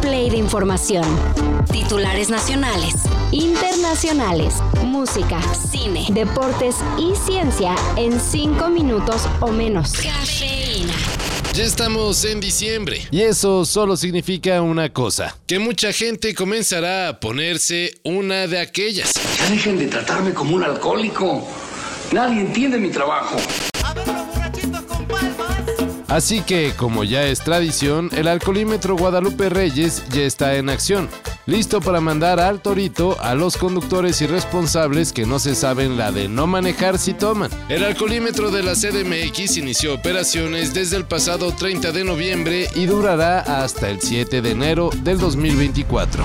play de información. Titulares nacionales, internacionales, música, cine, deportes y ciencia en 5 minutos o menos. Cafeína. Ya estamos en diciembre y eso solo significa una cosa, que mucha gente comenzará a ponerse una de aquellas. Ya dejen de tratarme como un alcohólico. Nadie entiende mi trabajo. Así que, como ya es tradición, el alcoholímetro Guadalupe Reyes ya está en acción, listo para mandar al torito a los conductores irresponsables que no se saben la de no manejar si toman. El alcoholímetro de la CDMX inició operaciones desde el pasado 30 de noviembre y durará hasta el 7 de enero del 2024.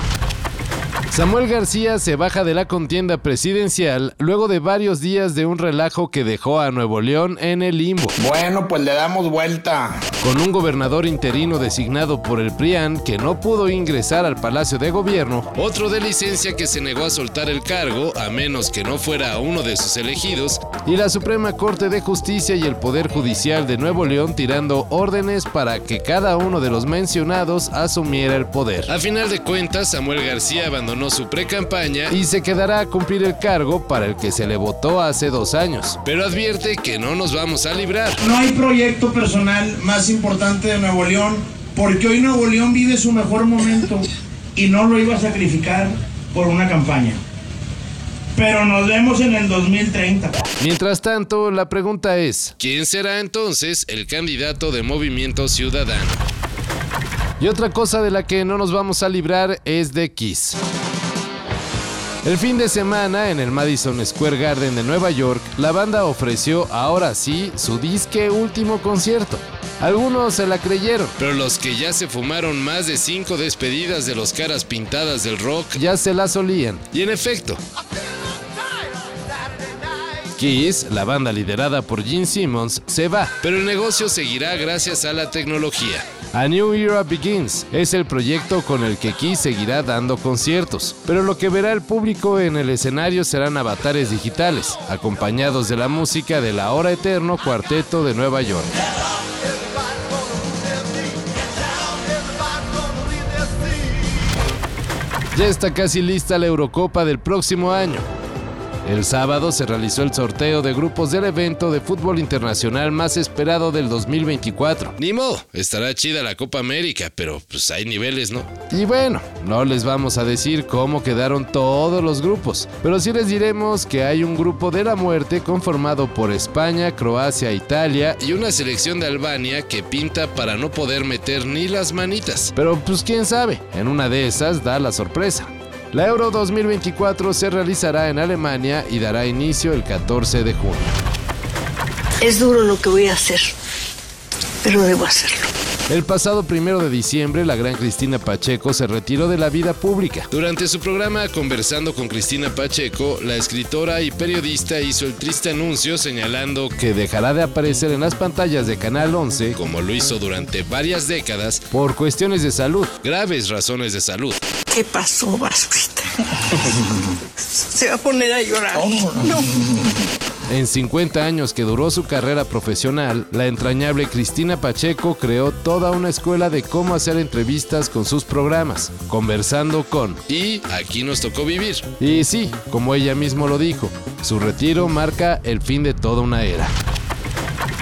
Samuel García se baja de la contienda presidencial luego de varios días de un relajo que dejó a Nuevo León en el limbo. Bueno, pues le damos vuelta. Con un gobernador interino designado por el PRIAN que no pudo ingresar al Palacio de Gobierno, otro de licencia que se negó a soltar el cargo a menos que no fuera uno de sus elegidos, y la Suprema Corte de Justicia y el Poder Judicial de Nuevo León tirando órdenes para que cada uno de los mencionados asumiera el poder. A final de cuentas, Samuel García abandonó su pre-campaña y se quedará a cumplir el cargo para el que se le votó hace dos años. Pero advierte que no nos vamos a librar. No hay proyecto personal más importante de Nuevo León porque hoy Nuevo León vive su mejor momento y no lo iba a sacrificar por una campaña. Pero nos vemos en el 2030. Mientras tanto, la pregunta es, ¿quién será entonces el candidato de Movimiento Ciudadano? Y otra cosa de la que no nos vamos a librar es de Kiss. El fin de semana, en el Madison Square Garden de Nueva York, la banda ofreció ahora sí su disque último concierto. Algunos se la creyeron, pero los que ya se fumaron más de cinco despedidas de los caras pintadas del rock ya se la solían. Y en efecto, Kiss, la banda liderada por Gene Simmons, se va, pero el negocio seguirá gracias a la tecnología. A New Era Begins es el proyecto con el que Kiss seguirá dando conciertos, pero lo que verá el público en el escenario serán avatares digitales, acompañados de la música de la Hora Eterno Cuarteto de Nueva York. Ya está casi lista la Eurocopa del próximo año. El sábado se realizó el sorteo de grupos del evento de fútbol internacional más esperado del 2024. Ni modo, estará chida la Copa América, pero pues hay niveles, ¿no? Y bueno, no les vamos a decir cómo quedaron todos los grupos, pero sí les diremos que hay un grupo de la muerte conformado por España, Croacia, Italia y una selección de Albania que pinta para no poder meter ni las manitas. Pero pues quién sabe, en una de esas da la sorpresa. La Euro 2024 se realizará en Alemania y dará inicio el 14 de junio. Es duro lo que voy a hacer, pero debo hacerlo. El pasado primero de diciembre, la gran Cristina Pacheco se retiró de la vida pública. Durante su programa Conversando con Cristina Pacheco, la escritora y periodista hizo el triste anuncio señalando que dejará de aparecer en las pantallas de Canal 11, como lo hizo durante varias décadas, por cuestiones de salud, graves razones de salud. ¿Qué pasó, Basurita? Se va a poner a llorar. No. En 50 años que duró su carrera profesional, la entrañable Cristina Pacheco creó toda una escuela de cómo hacer entrevistas con sus programas, conversando con... Y aquí nos tocó vivir. Y sí, como ella mismo lo dijo, su retiro marca el fin de toda una era.